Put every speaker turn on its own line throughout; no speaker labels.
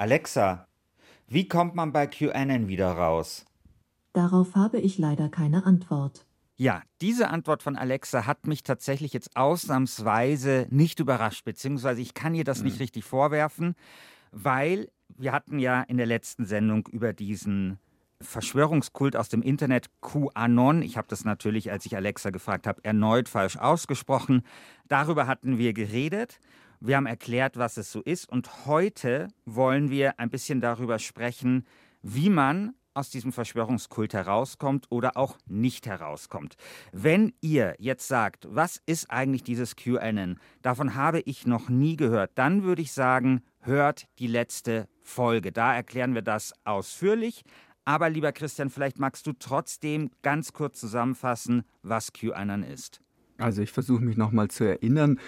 Alexa, wie kommt man bei QAnon wieder raus?
Darauf habe ich leider keine Antwort.
Ja, diese Antwort von Alexa hat mich tatsächlich jetzt ausnahmsweise nicht überrascht, beziehungsweise ich kann ihr das mhm. nicht richtig vorwerfen, weil wir hatten ja in der letzten Sendung über diesen Verschwörungskult aus dem Internet QAnon. Ich habe das natürlich, als ich Alexa gefragt habe, erneut falsch ausgesprochen. Darüber hatten wir geredet. Wir haben erklärt, was es so ist. Und heute wollen wir ein bisschen darüber sprechen, wie man aus diesem Verschwörungskult herauskommt oder auch nicht herauskommt. Wenn ihr jetzt sagt, was ist eigentlich dieses QAnon, davon habe ich noch nie gehört, dann würde ich sagen, hört die letzte Folge. Da erklären wir das ausführlich. Aber lieber Christian, vielleicht magst du trotzdem ganz kurz zusammenfassen, was QAnon ist.
Also ich versuche mich nochmal zu erinnern.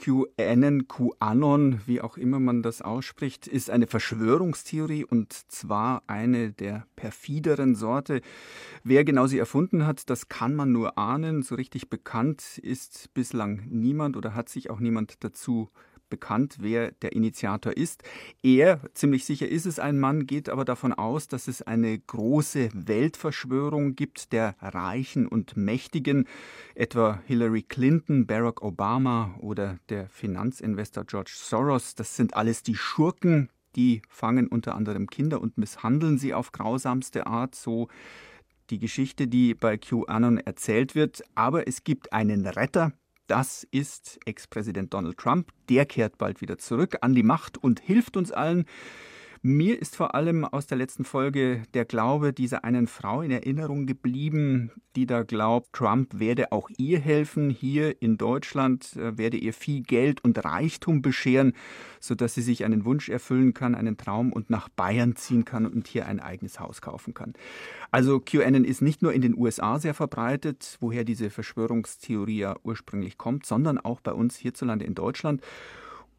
QAnon, QAnon, wie auch immer man das ausspricht, ist eine Verschwörungstheorie und zwar eine der perfideren Sorte. Wer genau sie erfunden hat, das kann man nur ahnen. So richtig bekannt ist bislang niemand oder hat sich auch niemand dazu bekannt, wer der Initiator ist. Er, ziemlich sicher ist es ein Mann, geht aber davon aus, dass es eine große Weltverschwörung gibt der Reichen und Mächtigen, etwa Hillary Clinton, Barack Obama oder der Finanzinvestor George Soros. Das sind alles die Schurken, die fangen unter anderem Kinder und misshandeln sie auf grausamste Art, so die Geschichte, die bei QAnon erzählt wird. Aber es gibt einen Retter, das ist Ex-Präsident Donald Trump. Der kehrt bald wieder zurück an die Macht und hilft uns allen. Mir ist vor allem aus der letzten Folge der Glaube dieser einen Frau in Erinnerung geblieben, die da glaubt, Trump werde auch ihr helfen, hier in Deutschland äh, werde ihr viel Geld und Reichtum bescheren, sodass sie sich einen Wunsch erfüllen kann, einen Traum und nach Bayern ziehen kann und hier ein eigenes Haus kaufen kann. Also QAnon ist nicht nur in den USA sehr verbreitet, woher diese Verschwörungstheorie ja ursprünglich kommt, sondern auch bei uns hierzulande in Deutschland.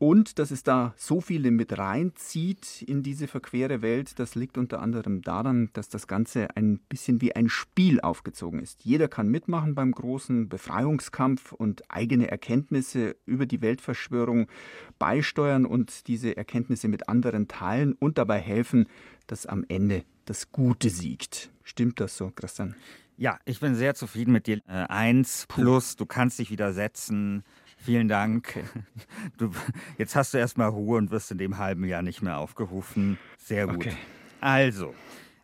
Und dass es da so viele mit reinzieht in diese verquere Welt, das liegt unter anderem daran, dass das Ganze ein bisschen wie ein Spiel aufgezogen ist. Jeder kann mitmachen beim großen Befreiungskampf und eigene Erkenntnisse über die Weltverschwörung beisteuern und diese Erkenntnisse mit anderen teilen und dabei helfen, dass am Ende das Gute siegt. Stimmt das so, Christian?
Ja, ich bin sehr zufrieden mit dir. Äh, eins plus, du kannst dich widersetzen. Vielen Dank. Du, jetzt hast du erstmal Ruhe und wirst in dem halben Jahr nicht mehr aufgerufen. Sehr gut. Okay. Also,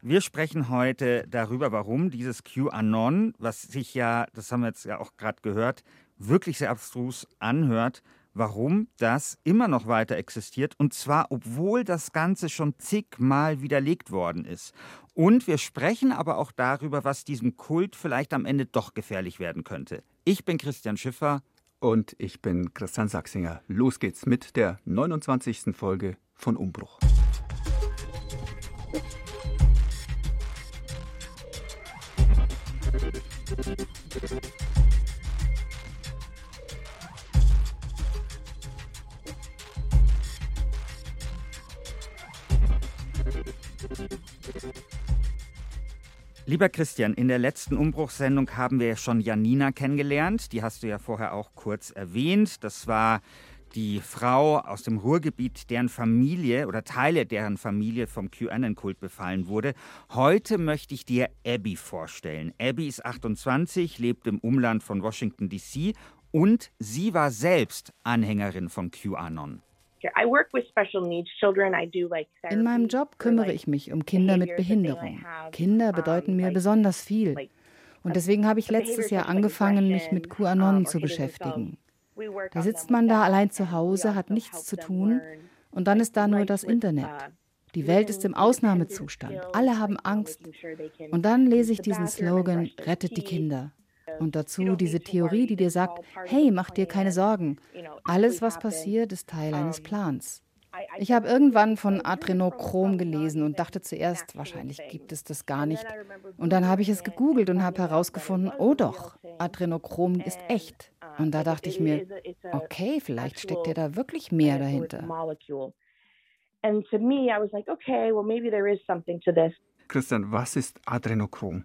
wir sprechen heute darüber, warum dieses QAnon, was sich ja, das haben wir jetzt ja auch gerade gehört, wirklich sehr abstrus anhört, warum das immer noch weiter existiert und zwar obwohl das Ganze schon zigmal widerlegt worden ist. Und wir sprechen aber auch darüber, was diesem Kult vielleicht am Ende doch gefährlich werden könnte. Ich bin Christian Schiffer
und ich bin Christian Sachsinger. Los geht's mit der 29. Folge von Umbruch.
Lieber Christian, in der letzten Umbruchssendung haben wir ja schon Janina kennengelernt. Die hast du ja vorher auch kurz erwähnt. Das war die Frau aus dem Ruhrgebiet, deren Familie oder Teile deren Familie vom QAnon-Kult befallen wurde. Heute möchte ich dir Abby vorstellen. Abby ist 28, lebt im Umland von Washington, D.C. und sie war selbst Anhängerin von QAnon.
In meinem Job kümmere ich mich um Kinder mit Behinderung. Kinder bedeuten mir besonders viel. Und deswegen habe ich letztes Jahr angefangen, mich mit QAnon zu beschäftigen. Da sitzt man da allein zu Hause, hat nichts zu tun und dann ist da nur das Internet. Uh, die Welt ist im Ausnahmezustand. Alle haben Angst. Und dann lese ich diesen Slogan, rettet die Kinder. Und dazu diese Theorie, die dir sagt, hey, mach dir keine Sorgen. Alles, was passiert, ist Teil eines Plans. Ich habe irgendwann von Adrenochrom gelesen und dachte zuerst, wahrscheinlich gibt es das gar nicht. Und dann habe ich es gegoogelt und habe herausgefunden, oh doch, Adrenochrom ist echt. Und da dachte ich mir, okay, vielleicht steckt ja da wirklich mehr dahinter.
Christian, was ist Adrenochrom?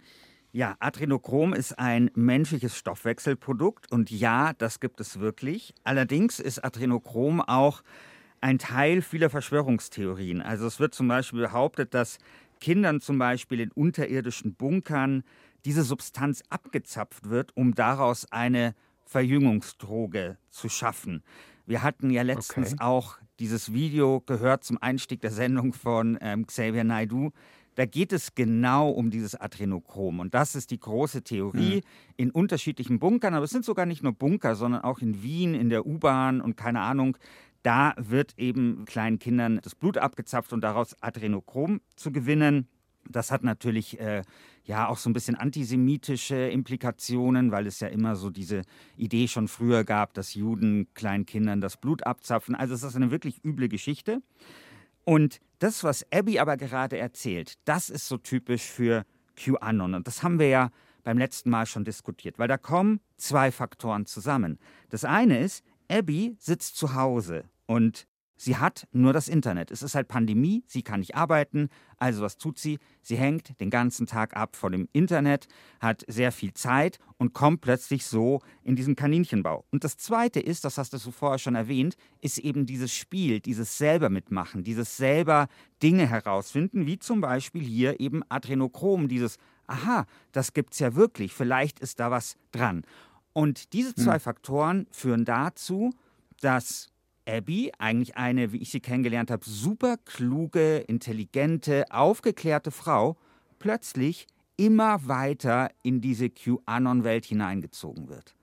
Ja, Adrenochrom ist ein menschliches Stoffwechselprodukt und ja, das gibt es wirklich. Allerdings ist Adrenochrom auch ein Teil vieler Verschwörungstheorien. Also es wird zum Beispiel behauptet, dass Kindern zum Beispiel in unterirdischen Bunkern diese Substanz abgezapft wird, um daraus eine Verjüngungsdroge zu schaffen. Wir hatten ja letztens okay. auch dieses Video gehört zum Einstieg der Sendung von ähm, Xavier Naidu. Da geht es genau um dieses Adrenochrom. Und das ist die große Theorie mhm. in unterschiedlichen Bunkern. Aber es sind sogar nicht nur Bunker, sondern auch in Wien, in der U-Bahn und keine Ahnung. Da wird eben kleinen Kindern das Blut abgezapft und daraus Adrenochrom zu gewinnen. Das hat natürlich äh, ja auch so ein bisschen antisemitische Implikationen, weil es ja immer so diese Idee schon früher gab, dass Juden kleinen Kindern das Blut abzapfen. Also es ist eine wirklich üble Geschichte. Und das, was Abby aber gerade erzählt, das ist so typisch für QAnon. Und das haben wir ja beim letzten Mal schon diskutiert, weil da kommen zwei Faktoren zusammen. Das eine ist, Abby sitzt zu Hause und Sie hat nur das Internet. Es ist halt Pandemie, sie kann nicht arbeiten. Also was tut sie? Sie hängt den ganzen Tag ab vor dem Internet, hat sehr viel Zeit und kommt plötzlich so in diesen Kaninchenbau. Und das Zweite ist, das hast du vorher schon erwähnt, ist eben dieses Spiel, dieses selber mitmachen, dieses selber Dinge herausfinden, wie zum Beispiel hier eben Adrenochrom, dieses Aha, das gibt's ja wirklich, vielleicht ist da was dran. Und diese zwei hm. Faktoren führen dazu, dass Abby, eigentlich eine, wie ich sie kennengelernt habe, super kluge, intelligente, aufgeklärte Frau, plötzlich immer weiter in diese QAnon-Welt hineingezogen wird.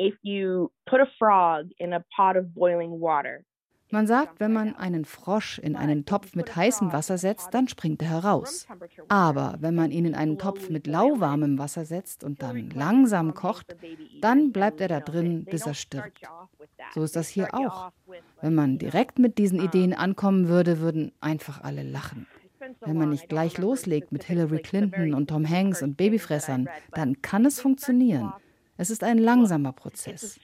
If you put a frog in a pot of boiling water,
man sagt, wenn man einen Frosch in einen Topf mit heißem Wasser setzt, dann springt er heraus. Aber wenn man ihn in einen Topf mit lauwarmem Wasser setzt und dann langsam kocht, dann bleibt er da drin, bis er stirbt. So ist das hier auch. Wenn man direkt mit diesen Ideen ankommen würde, würden einfach alle lachen. Wenn man nicht gleich loslegt mit Hillary Clinton und Tom Hanks und Babyfressern, dann kann es funktionieren. Es ist ein langsamer Prozess.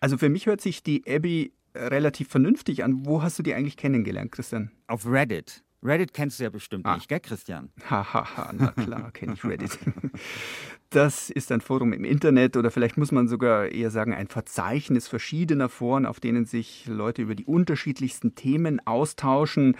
Also für mich hört sich die Abby relativ vernünftig an. Wo hast du die eigentlich kennengelernt, Christian?
Auf Reddit. Reddit kennst du ja bestimmt ah. nicht, gell, Christian?
Hahaha, na klar, kenne ich Reddit. Das ist ein Forum im Internet oder vielleicht muss man sogar eher sagen, ein Verzeichnis verschiedener Foren, auf denen sich Leute über die unterschiedlichsten Themen austauschen.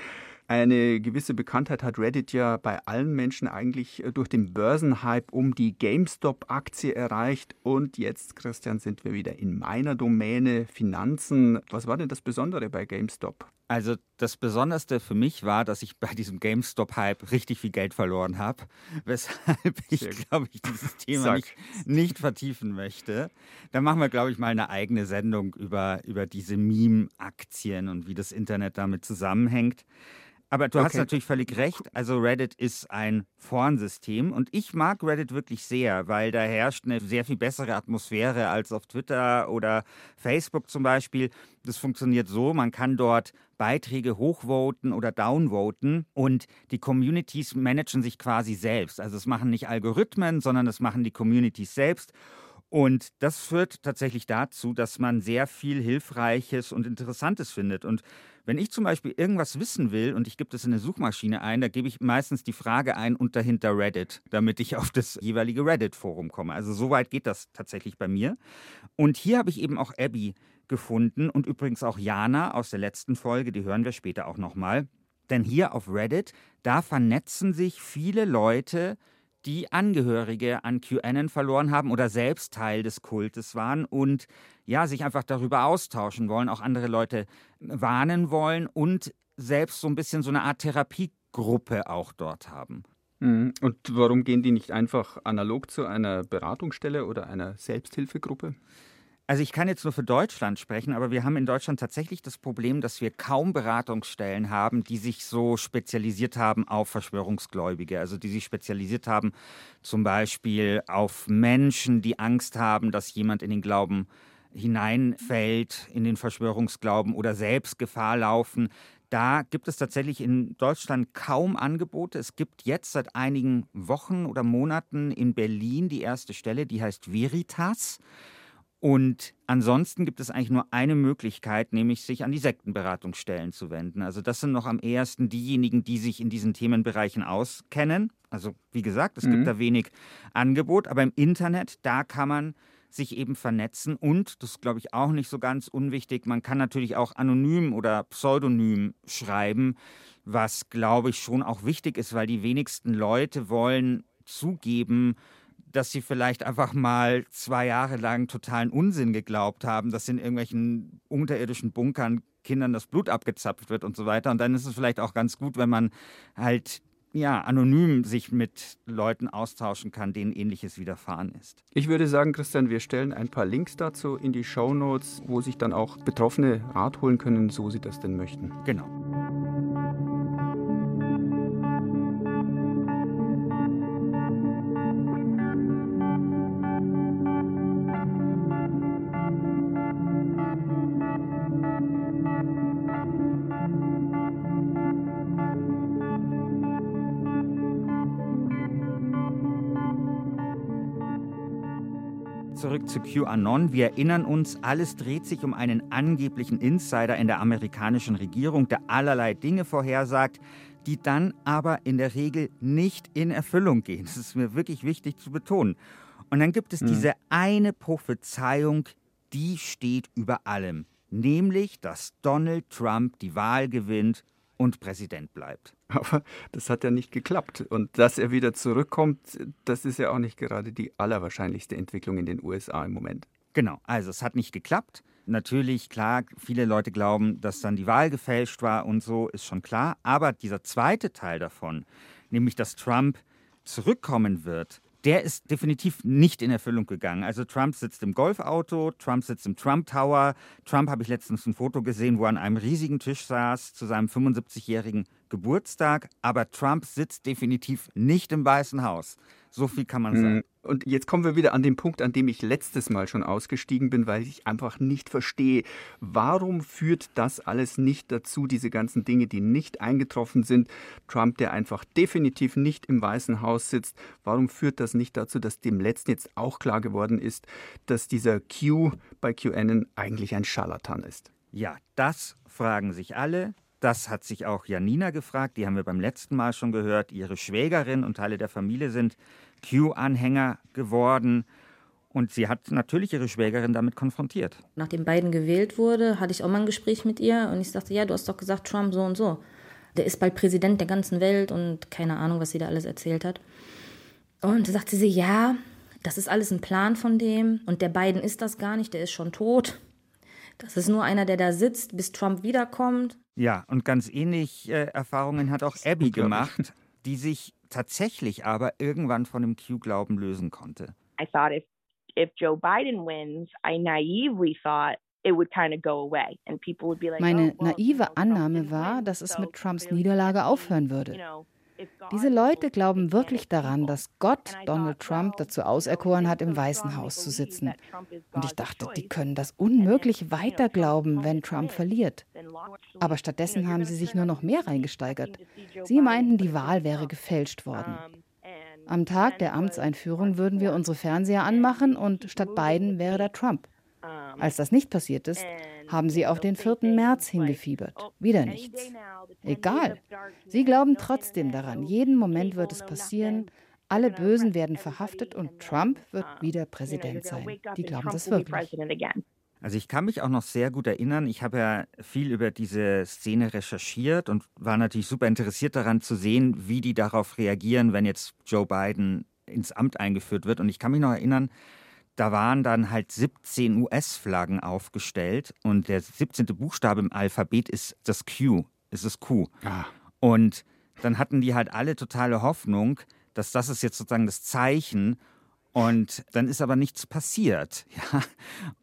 Eine gewisse Bekanntheit hat Reddit ja bei allen Menschen eigentlich äh, durch den Börsenhype um die GameStop-Aktie erreicht. Und jetzt, Christian, sind wir wieder in meiner Domäne Finanzen. Was war denn das Besondere bei GameStop?
Also das Besonderste für mich war, dass ich bei diesem GameStop-Hype richtig viel Geld verloren habe, weshalb ich, glaube ich, dieses Thema nicht, nicht, vertiefen möchte. Da machen wir, glaube ich, mal eine eigene Sendung über, über diese Meme-Aktien und wie das Internet damit zusammenhängt. Aber du okay. hast natürlich völlig recht. Also Reddit ist ein Forensystem und ich mag Reddit wirklich sehr, weil da herrscht eine sehr viel bessere Atmosphäre als auf Twitter oder Facebook zum Beispiel. Das funktioniert so, man kann dort Beiträge hochvoten oder downvoten und die Communities managen sich quasi selbst. Also es machen nicht Algorithmen, sondern es machen die Communities selbst. Und das führt tatsächlich dazu, dass man sehr viel Hilfreiches und Interessantes findet. Und wenn ich zum Beispiel irgendwas wissen will und ich gebe das in eine Suchmaschine ein, da gebe ich meistens die Frage ein und dahinter Reddit, damit ich auf das jeweilige Reddit-Forum komme. Also so weit geht das tatsächlich bei mir. Und hier habe ich eben auch Abby gefunden und übrigens auch Jana aus der letzten Folge, die hören wir später auch nochmal. Denn hier auf Reddit, da vernetzen sich viele Leute, die Angehörige an QAnon verloren haben oder selbst Teil des Kultes waren und ja, sich einfach darüber austauschen wollen, auch andere Leute warnen wollen und selbst so ein bisschen so eine Art Therapiegruppe auch dort haben.
Mhm. Und warum gehen die nicht einfach analog zu einer Beratungsstelle oder einer Selbsthilfegruppe?
Also ich kann jetzt nur für Deutschland sprechen, aber wir haben in Deutschland tatsächlich das Problem, dass wir kaum Beratungsstellen haben, die sich so spezialisiert haben auf Verschwörungsgläubige. Also die sich spezialisiert haben zum Beispiel auf Menschen, die Angst haben, dass jemand in den Glauben hineinfällt, in den Verschwörungsglauben oder selbst Gefahr laufen. Da gibt es tatsächlich in Deutschland kaum Angebote. Es gibt jetzt seit einigen Wochen oder Monaten in Berlin die erste Stelle, die heißt Veritas. Und ansonsten gibt es eigentlich nur eine Möglichkeit, nämlich sich an die Sektenberatungsstellen zu wenden. Also das sind noch am ehesten diejenigen, die sich in diesen Themenbereichen auskennen. Also wie gesagt, es mhm. gibt da wenig Angebot, aber im Internet, da kann man sich eben vernetzen und, das glaube ich auch nicht so ganz unwichtig, man kann natürlich auch anonym oder pseudonym schreiben, was glaube ich schon auch wichtig ist, weil die wenigsten Leute wollen zugeben, dass sie vielleicht einfach mal zwei Jahre lang totalen Unsinn geglaubt haben, dass in irgendwelchen unterirdischen Bunkern Kindern das Blut abgezapft wird und so weiter. Und dann ist es vielleicht auch ganz gut, wenn man halt ja, anonym sich mit Leuten austauschen kann, denen ähnliches widerfahren ist.
Ich würde sagen, Christian, wir stellen ein paar Links dazu in die Show Notes, wo sich dann auch Betroffene Rat holen können, so sie das denn möchten.
Genau. Zurück zu QAnon. Wir erinnern uns, alles dreht sich um einen angeblichen Insider in der amerikanischen Regierung, der allerlei Dinge vorhersagt, die dann aber in der Regel nicht in Erfüllung gehen. Das ist mir wirklich wichtig zu betonen. Und dann gibt es mhm. diese eine Prophezeiung, die steht über allem, nämlich, dass Donald Trump die Wahl gewinnt und Präsident bleibt.
Aber das hat ja nicht geklappt. Und dass er wieder zurückkommt, das ist ja auch nicht gerade die allerwahrscheinlichste Entwicklung in den USA im Moment.
Genau, also es hat nicht geklappt. Natürlich, klar, viele Leute glauben, dass dann die Wahl gefälscht war und so, ist schon klar. Aber dieser zweite Teil davon, nämlich dass Trump zurückkommen wird, der ist definitiv nicht in Erfüllung gegangen. Also Trump sitzt im Golfauto, Trump sitzt im Trump Tower. Trump habe ich letztens ein Foto gesehen, wo er an einem riesigen Tisch saß zu seinem 75-jährigen Geburtstag. Aber Trump sitzt definitiv nicht im Weißen Haus. So viel kann man sagen. Hm.
Und jetzt kommen wir wieder an den Punkt, an dem ich letztes Mal schon ausgestiegen bin, weil ich einfach nicht verstehe, warum führt das alles nicht dazu, diese ganzen Dinge, die nicht eingetroffen sind, Trump, der einfach definitiv nicht im Weißen Haus sitzt, warum führt das nicht dazu, dass dem letzten jetzt auch klar geworden ist, dass dieser Q bei QAnon eigentlich ein Scharlatan ist?
Ja, das fragen sich alle. Das hat sich auch Janina gefragt, die haben wir beim letzten Mal schon gehört. Ihre Schwägerin und Teile der Familie sind Q-Anhänger geworden. Und sie hat natürlich ihre Schwägerin damit konfrontiert.
Nachdem Biden gewählt wurde, hatte ich auch mal ein Gespräch mit ihr und ich sagte, ja, du hast doch gesagt, Trump so und so. Der ist bald Präsident der ganzen Welt und keine Ahnung, was sie da alles erzählt hat. Und da sagte sie, ja, das ist alles ein Plan von dem und der Biden ist das gar nicht, der ist schon tot. Das ist nur einer, der da sitzt, bis Trump wiederkommt.
Ja, und ganz ähnlich äh, Erfahrungen hat auch Abby gemacht, die sich tatsächlich aber irgendwann von dem Q-Glauben lösen konnte. I thought if, if Joe Biden wins, I naively thought
meine oh, naive Annahme war, dass es mit Trumps Niederlage aufhören würde. Diese Leute glauben wirklich daran, dass Gott Donald Trump dazu auserkoren hat, im Weißen Haus zu sitzen. Und ich dachte, die können das unmöglich weiter glauben, wenn Trump verliert. Aber stattdessen haben sie sich nur noch mehr reingesteigert. Sie meinten, die Wahl wäre gefälscht worden. Am Tag der Amtseinführung würden wir unsere Fernseher anmachen und statt Biden wäre da Trump. Als das nicht passiert ist, haben sie auf den 4. März hingefiebert. Wieder nichts. Egal. Sie glauben trotzdem daran. Jeden Moment wird es passieren. Alle Bösen werden verhaftet und Trump wird wieder Präsident sein. Die glauben das wirklich.
Also ich kann mich auch noch sehr gut erinnern, ich habe ja viel über diese Szene recherchiert und war natürlich super interessiert daran zu sehen, wie die darauf reagieren, wenn jetzt Joe Biden ins Amt eingeführt wird. Und ich kann mich noch erinnern, da waren dann halt 17 US-Flaggen aufgestellt und der 17. Buchstabe im Alphabet ist das Q, ist das Q. Ah. Und dann hatten die halt alle totale Hoffnung, dass das ist jetzt sozusagen das Zeichen und dann ist aber nichts passiert. Ja?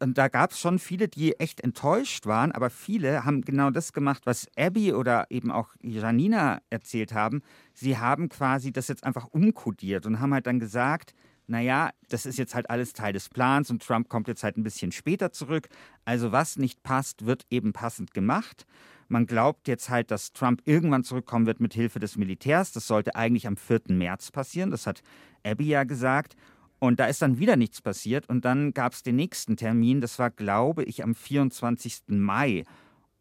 Und da gab es schon viele, die echt enttäuscht waren, aber viele haben genau das gemacht, was Abby oder eben auch Janina erzählt haben. Sie haben quasi das jetzt einfach umkodiert und haben halt dann gesagt, naja, das ist jetzt halt alles Teil des Plans und Trump kommt jetzt halt ein bisschen später zurück. Also was nicht passt, wird eben passend gemacht. Man glaubt jetzt halt, dass Trump irgendwann zurückkommen wird mit Hilfe des Militärs. Das sollte eigentlich am 4. März passieren. Das hat Abby ja gesagt. Und da ist dann wieder nichts passiert. Und dann gab es den nächsten Termin. Das war, glaube ich, am 24. Mai.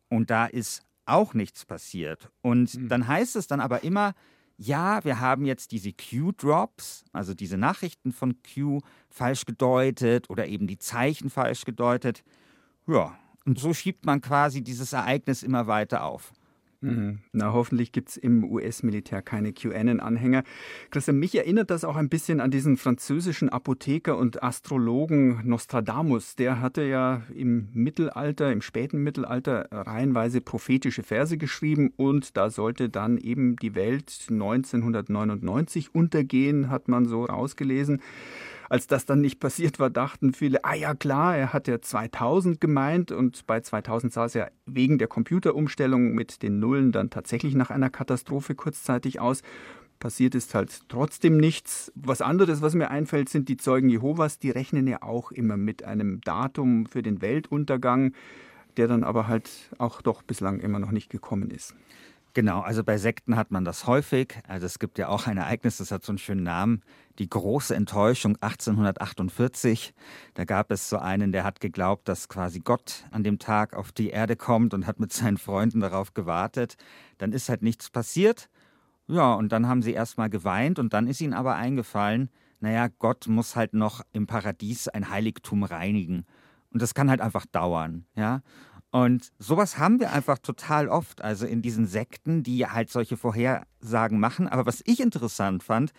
Und da ist auch nichts passiert. Und hm. dann heißt es dann aber immer, ja, wir haben jetzt diese Q-Drops, also diese Nachrichten von Q falsch gedeutet oder eben die Zeichen falsch gedeutet. Ja, und so schiebt man quasi dieses Ereignis immer weiter auf.
Mhm. Na, hoffentlich gibt es im US-Militär keine QAnon-Anhänger. Christian, mich erinnert das auch ein bisschen an diesen französischen Apotheker und Astrologen Nostradamus. Der hatte ja im Mittelalter, im späten Mittelalter, reihenweise prophetische Verse geschrieben und da sollte dann eben die Welt 1999 untergehen, hat man so rausgelesen. Als das dann nicht passiert war, dachten viele, ah ja klar, er hat ja 2000 gemeint und bei 2000 sah es ja wegen der Computerumstellung mit den Nullen dann tatsächlich nach einer Katastrophe kurzzeitig aus. Passiert ist halt trotzdem nichts. Was anderes, was mir einfällt, sind die Zeugen Jehovas. Die rechnen ja auch immer mit einem Datum für den Weltuntergang, der dann aber halt auch doch bislang immer noch nicht gekommen ist.
Genau, also bei Sekten hat man das häufig. Also es gibt ja auch ein Ereignis, das hat so einen schönen Namen, die große Enttäuschung 1848. Da gab es so einen, der hat geglaubt, dass quasi Gott an dem Tag auf die Erde kommt und hat mit seinen Freunden darauf gewartet. Dann ist halt nichts passiert. Ja, und dann haben sie erstmal geweint und dann ist ihnen aber eingefallen, naja, Gott muss halt noch im Paradies ein Heiligtum reinigen. Und das kann halt einfach dauern, ja. Und sowas haben wir einfach total oft, also in diesen Sekten, die halt solche Vorhersagen machen. Aber was ich interessant fand,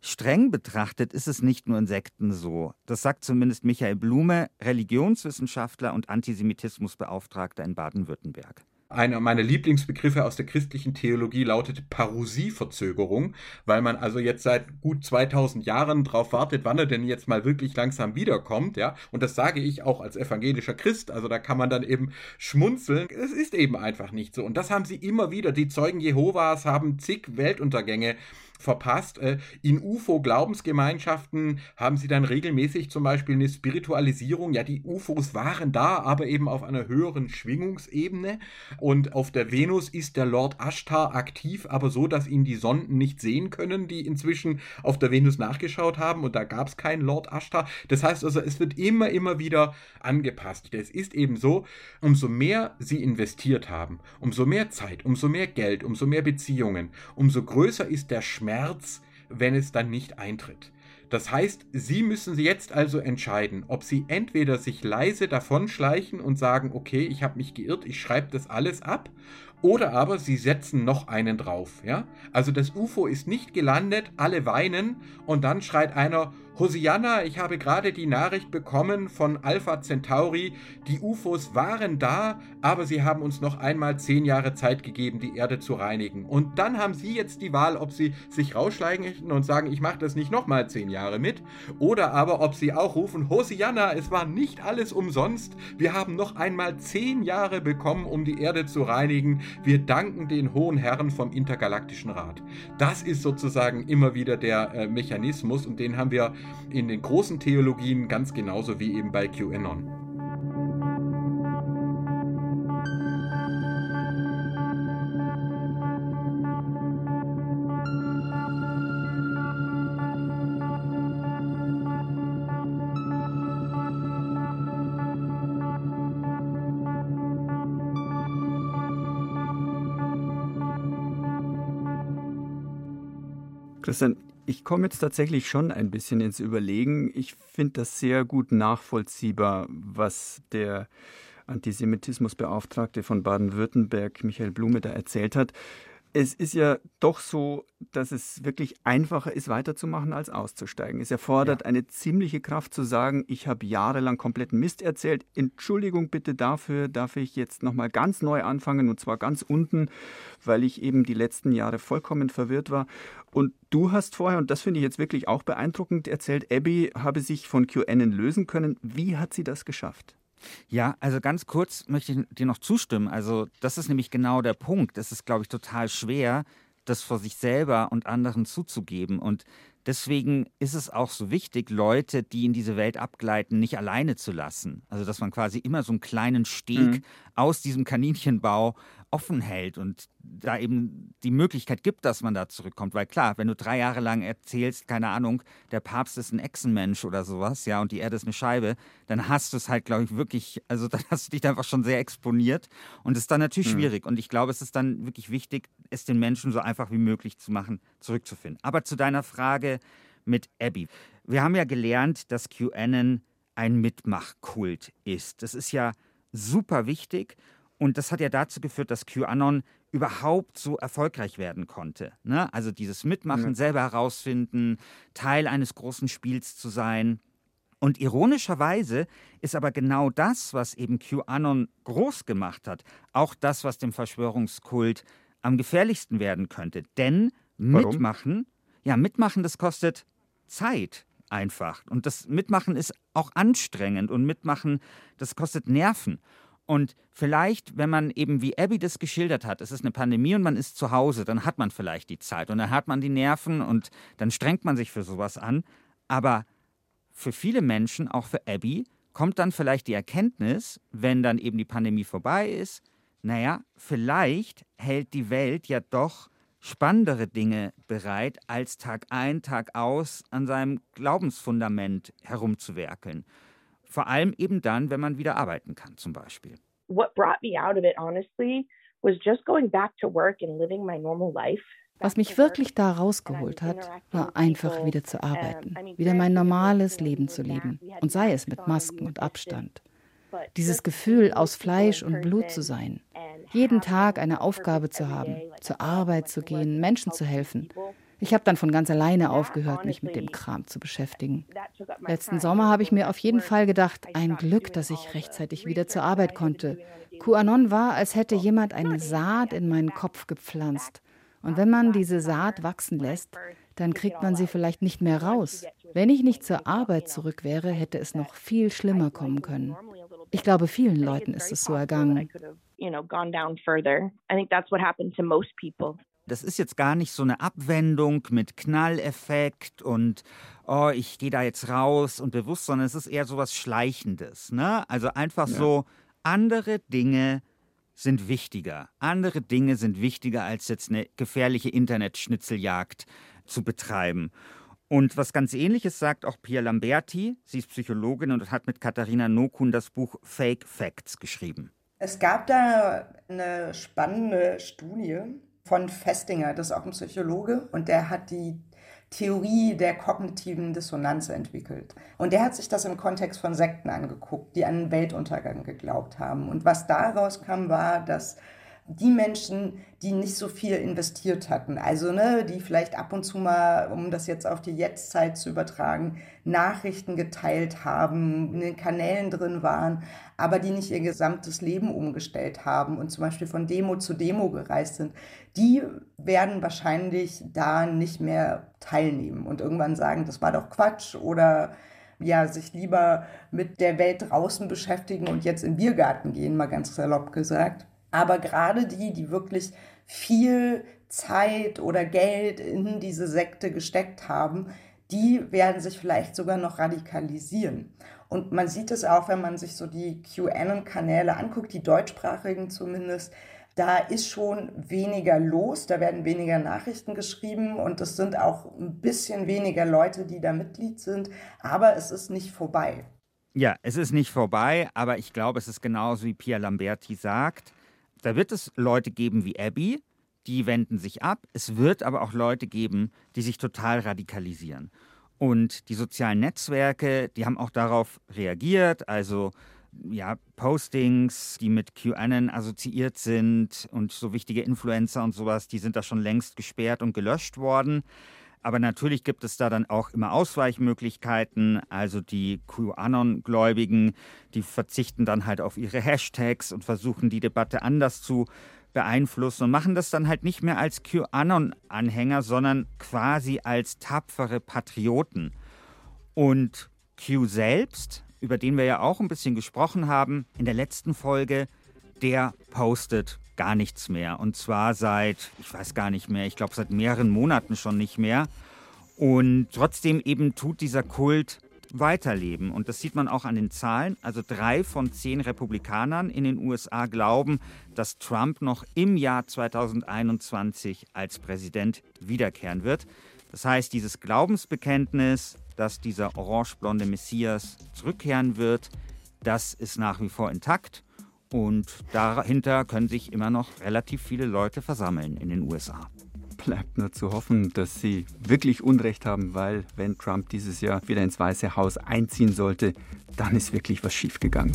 streng betrachtet ist es nicht nur in Sekten so. Das sagt zumindest Michael Blume, Religionswissenschaftler und Antisemitismusbeauftragter in Baden-Württemberg.
Einer meiner Lieblingsbegriffe aus der christlichen Theologie lautet Parusieverzögerung, weil man also jetzt seit gut 2000 Jahren darauf wartet, wann er denn jetzt mal wirklich langsam wiederkommt, ja. Und das sage ich auch als evangelischer Christ, also da kann man dann eben schmunzeln. Es ist eben einfach nicht so. Und das haben sie immer wieder. Die Zeugen Jehovas haben zig Weltuntergänge verpasst. Äh, in UFO-Glaubensgemeinschaften haben sie dann regelmäßig zum Beispiel eine Spiritualisierung. Ja, die UFOs waren da, aber eben auf einer höheren Schwingungsebene. Und auf der Venus ist der Lord Ashtar aktiv, aber so, dass ihn die Sonden nicht sehen können, die inzwischen auf der Venus nachgeschaut haben. Und da gab es keinen Lord Ashtar. Das heißt also, es wird immer, immer wieder angepasst. Es ist eben so, umso mehr sie investiert haben, umso mehr Zeit, umso mehr Geld, umso mehr Beziehungen, umso größer ist der Schmerz Schmerz, wenn es dann nicht eintritt. Das heißt, Sie müssen jetzt also entscheiden, ob Sie entweder sich leise davonschleichen und sagen, okay, ich habe mich geirrt, ich schreibe das alles ab, oder aber Sie setzen noch einen drauf. Ja? Also das UFO ist nicht gelandet, alle weinen und dann schreit einer, Hosianna, ich habe gerade die Nachricht bekommen von Alpha Centauri, die UFOs waren da, aber sie haben uns noch einmal zehn Jahre Zeit gegeben, die Erde zu reinigen. Und dann haben Sie jetzt die Wahl, ob Sie sich rausschleichen und sagen, ich mache das nicht nochmal zehn Jahre mit, oder aber ob Sie auch rufen, Hosianna, es war nicht alles umsonst, wir haben noch einmal zehn Jahre bekommen, um die Erde zu reinigen, wir danken den hohen Herren vom Intergalaktischen Rat. Das ist sozusagen immer wieder der äh, Mechanismus und den haben wir in den großen Theologien ganz genauso wie eben bei QAnon.
Christian, ich komme jetzt tatsächlich schon ein bisschen ins Überlegen. Ich finde das sehr gut nachvollziehbar, was der Antisemitismusbeauftragte von Baden-Württemberg, Michael Blume, da erzählt hat. Es ist ja doch so, dass es wirklich einfacher ist, weiterzumachen, als auszusteigen. Es erfordert ja. eine ziemliche Kraft zu sagen, ich habe jahrelang kompletten Mist erzählt. Entschuldigung bitte dafür, darf ich jetzt nochmal ganz neu anfangen und zwar ganz unten, weil ich eben die letzten Jahre vollkommen verwirrt war. Und du hast vorher, und das finde ich jetzt wirklich auch beeindruckend, erzählt, Abby habe sich von QAnon lösen können. Wie hat sie das geschafft?
Ja, also ganz kurz möchte ich dir noch zustimmen. Also das ist nämlich genau der Punkt. Es ist, glaube ich, total schwer, das vor sich selber und anderen zuzugeben. Und deswegen ist es auch so wichtig, Leute, die in diese Welt abgleiten, nicht alleine zu lassen. Also dass man quasi immer so einen kleinen Steg mhm. aus diesem Kaninchenbau offen hält und da eben die Möglichkeit gibt, dass man da zurückkommt. Weil klar, wenn du drei Jahre lang erzählst, keine Ahnung, der Papst ist ein Echsenmensch oder sowas, ja, und die Erde ist eine Scheibe, dann hast du es halt, glaube ich, wirklich, also dann hast du dich einfach schon sehr exponiert und es ist dann natürlich mhm. schwierig. Und ich glaube, es ist dann wirklich wichtig, es den Menschen so einfach wie möglich zu machen, zurückzufinden. Aber zu deiner Frage mit Abby. Wir haben ja gelernt, dass QAnon ein Mitmachkult ist. Das ist ja super wichtig und das hat ja dazu geführt, dass QAnon überhaupt so erfolgreich werden konnte. Ne? Also dieses Mitmachen, ja. selber herausfinden, Teil eines großen Spiels zu sein. Und ironischerweise ist aber genau das, was eben QAnon groß gemacht hat, auch das, was dem Verschwörungskult am gefährlichsten werden könnte. Denn Warum? mitmachen, ja, mitmachen, das kostet Zeit einfach. Und das Mitmachen ist auch anstrengend und mitmachen, das kostet Nerven. Und vielleicht, wenn man eben wie Abby das geschildert hat, es ist eine Pandemie und man ist zu Hause, dann hat man vielleicht die Zeit und dann hat man die Nerven und dann strengt man sich für sowas an. Aber für viele Menschen, auch für Abby, kommt dann vielleicht die Erkenntnis, wenn dann eben die Pandemie vorbei ist, naja, vielleicht hält die Welt ja doch spannendere Dinge bereit, als Tag ein, Tag aus an seinem Glaubensfundament herumzuwerkeln. Vor allem eben dann, wenn man wieder arbeiten kann, zum Beispiel. What brought me out of it, honestly, was just going back to work and living my normal life.
Was mich wirklich da rausgeholt hat, war einfach wieder zu arbeiten, wieder mein normales Leben zu leben, und sei es mit Masken und Abstand. Dieses Gefühl, aus Fleisch und Blut zu sein, jeden Tag eine Aufgabe zu haben, zur Arbeit zu gehen, Menschen zu helfen, ich habe dann von ganz alleine aufgehört, mich mit dem Kram zu beschäftigen. Letzten Sommer habe ich mir auf jeden Fall gedacht, ein Glück, dass ich rechtzeitig wieder zur Arbeit konnte. QAnon war, als hätte jemand eine Saat in meinen Kopf gepflanzt. Und wenn man diese Saat wachsen lässt, dann kriegt man sie vielleicht nicht mehr raus. Wenn ich nicht zur Arbeit zurück wäre, hätte es noch viel schlimmer kommen können. Ich glaube, vielen Leuten ist es so ergangen.
Das ist jetzt gar nicht so eine Abwendung mit Knalleffekt und oh, ich gehe da jetzt raus und bewusst, sondern es ist eher so was Schleichendes. Ne? Also einfach ja. so, andere Dinge sind wichtiger. Andere Dinge sind wichtiger, als jetzt eine gefährliche Internetschnitzeljagd zu betreiben. Und was ganz ähnliches sagt auch Pia Lamberti. Sie ist Psychologin und hat mit Katharina Nokun das Buch Fake Facts geschrieben.
Es gab da eine spannende Studie, von Festinger, das ist auch ein Psychologe, und der hat die Theorie der kognitiven Dissonanz entwickelt. Und der hat sich das im Kontext von Sekten angeguckt, die an einen Weltuntergang geglaubt haben. Und was daraus kam, war, dass die Menschen, die nicht so viel investiert hatten, also ne, die vielleicht ab und zu mal, um das jetzt auf die Jetztzeit zu übertragen, Nachrichten geteilt haben, in den Kanälen drin waren, aber die nicht ihr gesamtes Leben umgestellt haben und zum Beispiel von Demo zu Demo gereist sind, die werden wahrscheinlich da nicht mehr teilnehmen und irgendwann sagen, das war doch Quatsch oder ja, sich lieber mit der Welt draußen beschäftigen und jetzt in den Biergarten gehen, mal ganz salopp gesagt. Aber gerade die, die wirklich viel Zeit oder Geld in diese Sekte gesteckt haben, die werden sich vielleicht sogar noch radikalisieren. Und man sieht es auch, wenn man sich so die QAnon-Kanäle anguckt, die deutschsprachigen zumindest, da ist schon weniger los, da werden weniger Nachrichten geschrieben und es sind auch ein bisschen weniger Leute, die da Mitglied sind, aber es ist nicht vorbei.
Ja, es ist nicht vorbei, aber ich glaube, es ist genauso wie Pia Lamberti sagt. Da wird es Leute geben wie Abby, die wenden sich ab. Es wird aber auch Leute geben, die sich total radikalisieren. Und die sozialen Netzwerke, die haben auch darauf reagiert. Also ja, Postings, die mit QAnon assoziiert sind und so wichtige Influencer und sowas, die sind da schon längst gesperrt und gelöscht worden. Aber natürlich gibt es da dann auch immer Ausweichmöglichkeiten. Also die QAnon-Gläubigen, die verzichten dann halt auf ihre Hashtags und versuchen die Debatte anders zu beeinflussen und machen das dann halt nicht mehr als QAnon-Anhänger, sondern quasi als tapfere Patrioten. Und Q selbst, über den wir ja auch ein bisschen gesprochen haben in der letzten Folge, der postet gar nichts mehr. Und zwar seit, ich weiß gar nicht mehr, ich glaube seit mehreren Monaten schon nicht mehr. Und trotzdem eben tut dieser Kult weiterleben. Und das sieht man auch an den Zahlen. Also drei von zehn Republikanern in den USA glauben, dass Trump noch im Jahr 2021 als Präsident wiederkehren wird. Das heißt, dieses Glaubensbekenntnis, dass dieser orange-blonde Messias zurückkehren wird, das ist nach wie vor intakt. Und dahinter können sich immer noch relativ viele Leute versammeln in den USA
bleibt nur zu hoffen, dass sie wirklich Unrecht haben, weil wenn Trump dieses Jahr wieder ins Weiße Haus einziehen sollte, dann ist wirklich was schiefgegangen.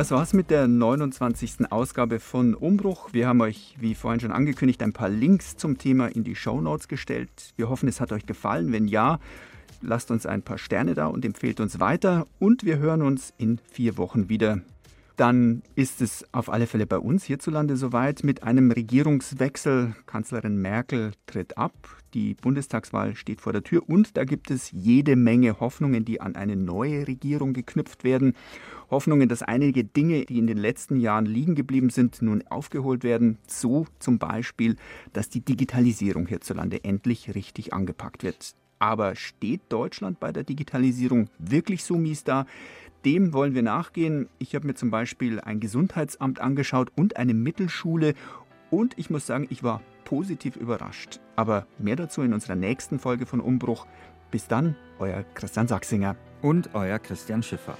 Das war's mit der 29. Ausgabe von Umbruch. Wir haben euch, wie vorhin schon angekündigt, ein paar Links zum Thema in die Show Notes gestellt. Wir hoffen, es hat euch gefallen. Wenn ja, lasst uns ein paar Sterne da und empfehlt uns weiter. Und wir hören uns in vier Wochen wieder. Dann ist es auf alle Fälle bei uns hierzulande soweit mit einem Regierungswechsel. Kanzlerin Merkel tritt ab. Die Bundestagswahl steht vor der Tür und da gibt es jede Menge Hoffnungen, die an eine neue Regierung geknüpft werden. Hoffnungen, dass einige Dinge, die in den letzten Jahren liegen geblieben sind, nun aufgeholt werden. So zum Beispiel, dass die Digitalisierung hierzulande endlich richtig angepackt wird. Aber steht Deutschland bei der Digitalisierung wirklich so mies da? Dem wollen wir nachgehen. Ich habe mir zum Beispiel ein Gesundheitsamt angeschaut und eine Mittelschule. Und ich muss sagen, ich war positiv überrascht. Aber mehr dazu in unserer nächsten Folge von Umbruch. Bis dann, euer Christian Sachsinger.
Und euer Christian Schiffer.